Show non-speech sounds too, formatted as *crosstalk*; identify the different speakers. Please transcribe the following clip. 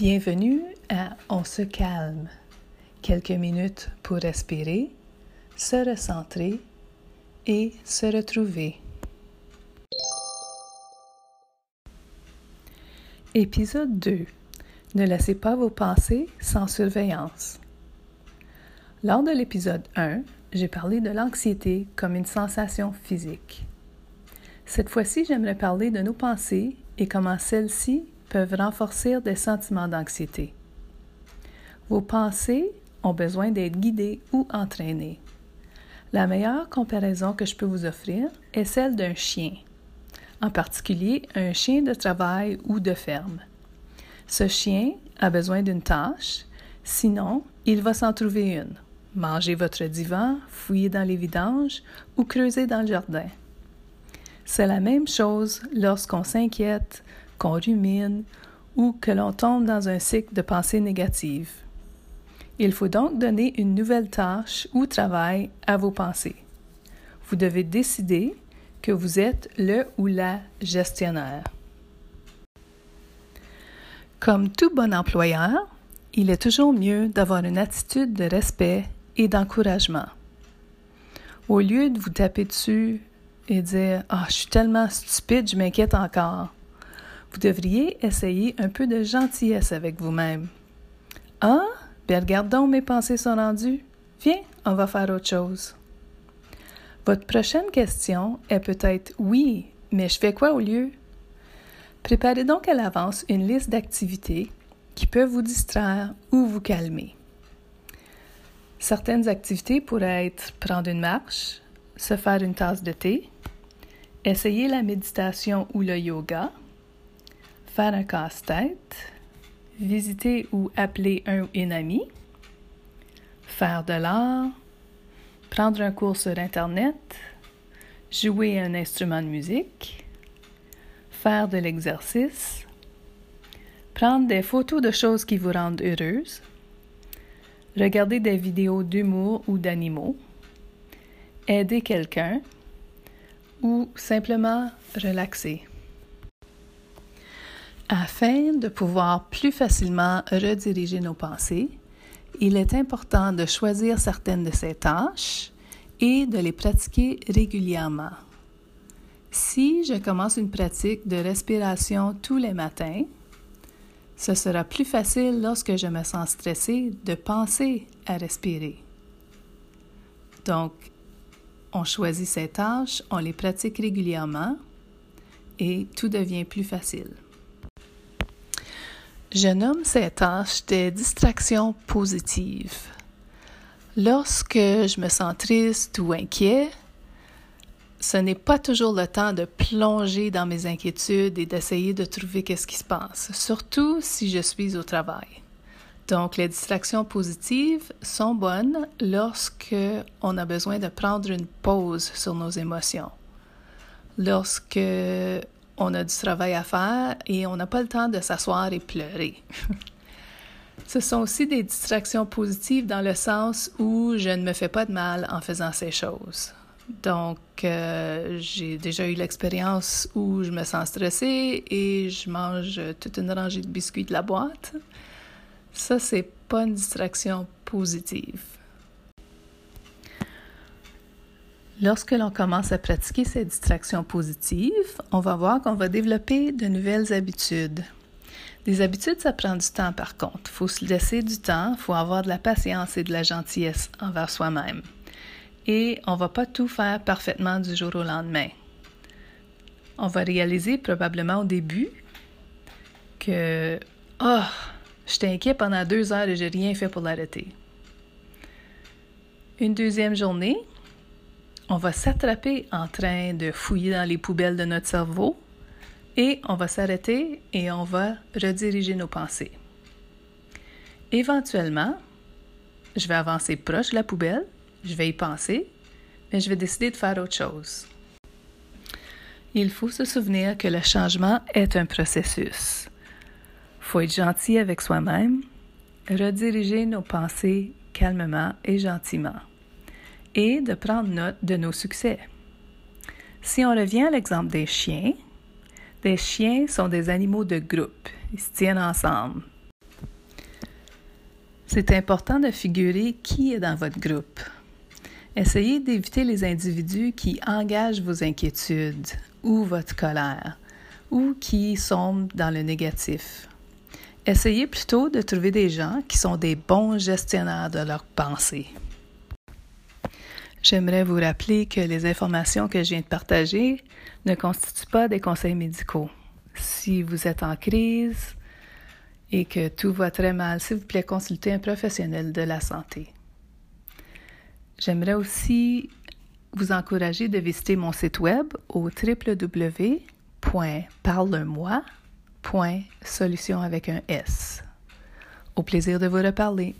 Speaker 1: Bienvenue à On se calme. Quelques minutes pour respirer, se recentrer et se retrouver. Épisode 2. Ne laissez pas vos pensées sans surveillance. Lors de l'épisode 1, j'ai parlé de l'anxiété comme une sensation physique. Cette fois-ci, j'aimerais parler de nos pensées et comment celles-ci peuvent renforcer des sentiments d'anxiété. Vos pensées ont besoin d'être guidées ou entraînées. La meilleure comparaison que je peux vous offrir est celle d'un chien, en particulier un chien de travail ou de ferme. Ce chien a besoin d'une tâche, sinon il va s'en trouver une. Manger votre divan, fouiller dans les vidanges ou creuser dans le jardin. C'est la même chose lorsqu'on s'inquiète, qu'on rumine ou que l'on tombe dans un cycle de pensées négatives. Il faut donc donner une nouvelle tâche ou travail à vos pensées. Vous devez décider que vous êtes le ou la gestionnaire. Comme tout bon employeur, il est toujours mieux d'avoir une attitude de respect et d'encouragement. Au lieu de vous taper dessus et dire Ah, je suis tellement stupide, je m'inquiète encore, vous devriez essayer un peu de gentillesse avec vous-même. Ah, bien regarde donc, mes pensées sont rendues. Viens, on va faire autre chose. Votre prochaine question est peut-être Oui, mais je fais quoi au lieu? Préparez donc à l'avance une liste d'activités qui peuvent vous distraire ou vous calmer. Certaines activités pourraient être prendre une marche, se faire une tasse de thé, essayer la méditation ou le yoga, faire un casse-tête, visiter ou appeler un ou une amie, faire de l'art, prendre un cours sur Internet, jouer un instrument de musique, faire de l'exercice, prendre des photos de choses qui vous rendent heureuse, regarder des vidéos d'humour ou d'animaux, aider quelqu'un ou simplement relaxer. Afin de pouvoir plus facilement rediriger nos pensées, il est important de choisir certaines de ces tâches et de les pratiquer régulièrement. Si je commence une pratique de respiration tous les matins, ce sera plus facile lorsque je me sens stressée de penser à respirer. Donc, on choisit ces tâches, on les pratique régulièrement et tout devient plus facile. Je nomme ces tâches des distractions positives. Lorsque je me sens triste ou inquiet, ce n'est pas toujours le temps de plonger dans mes inquiétudes et d'essayer de trouver qu'est-ce qui se passe, surtout si je suis au travail. Donc, les distractions positives sont bonnes lorsque on a besoin de prendre une pause sur nos émotions. Lorsque on a du travail à faire et on n'a pas le temps de s'asseoir et pleurer. *laughs* Ce sont aussi des distractions positives dans le sens où je ne me fais pas de mal en faisant ces choses. Donc, euh, j'ai déjà eu l'expérience où je me sens stressée et je mange toute une rangée de biscuits de la boîte. Ça, c'est pas une distraction positive. Lorsque l'on commence à pratiquer ces distractions positives, on va voir qu'on va développer de nouvelles habitudes. Des habitudes, ça prend du temps par contre. Il faut se laisser du temps, il faut avoir de la patience et de la gentillesse envers soi-même. Et on ne va pas tout faire parfaitement du jour au lendemain. On va réaliser probablement au début que Oh, j'étais inquiet pendant deux heures et j'ai rien fait pour l'arrêter. Une deuxième journée, on va s'attraper en train de fouiller dans les poubelles de notre cerveau et on va s'arrêter et on va rediriger nos pensées. Éventuellement, je vais avancer proche de la poubelle, je vais y penser, mais je vais décider de faire autre chose. Il faut se souvenir que le changement est un processus. Faut être gentil avec soi-même, rediriger nos pensées calmement et gentiment et de prendre note de nos succès. Si on revient à l'exemple des chiens, des chiens sont des animaux de groupe. Ils se tiennent ensemble. C'est important de figurer qui est dans votre groupe. Essayez d'éviter les individus qui engagent vos inquiétudes ou votre colère ou qui sont dans le négatif. Essayez plutôt de trouver des gens qui sont des bons gestionnaires de leurs pensées. J'aimerais vous rappeler que les informations que je viens de partager ne constituent pas des conseils médicaux. Si vous êtes en crise et que tout va très mal, s'il vous plaît, consultez un professionnel de la santé. J'aimerais aussi vous encourager de visiter mon site web au www.parlemoi.solution avec un S. Au plaisir de vous reparler.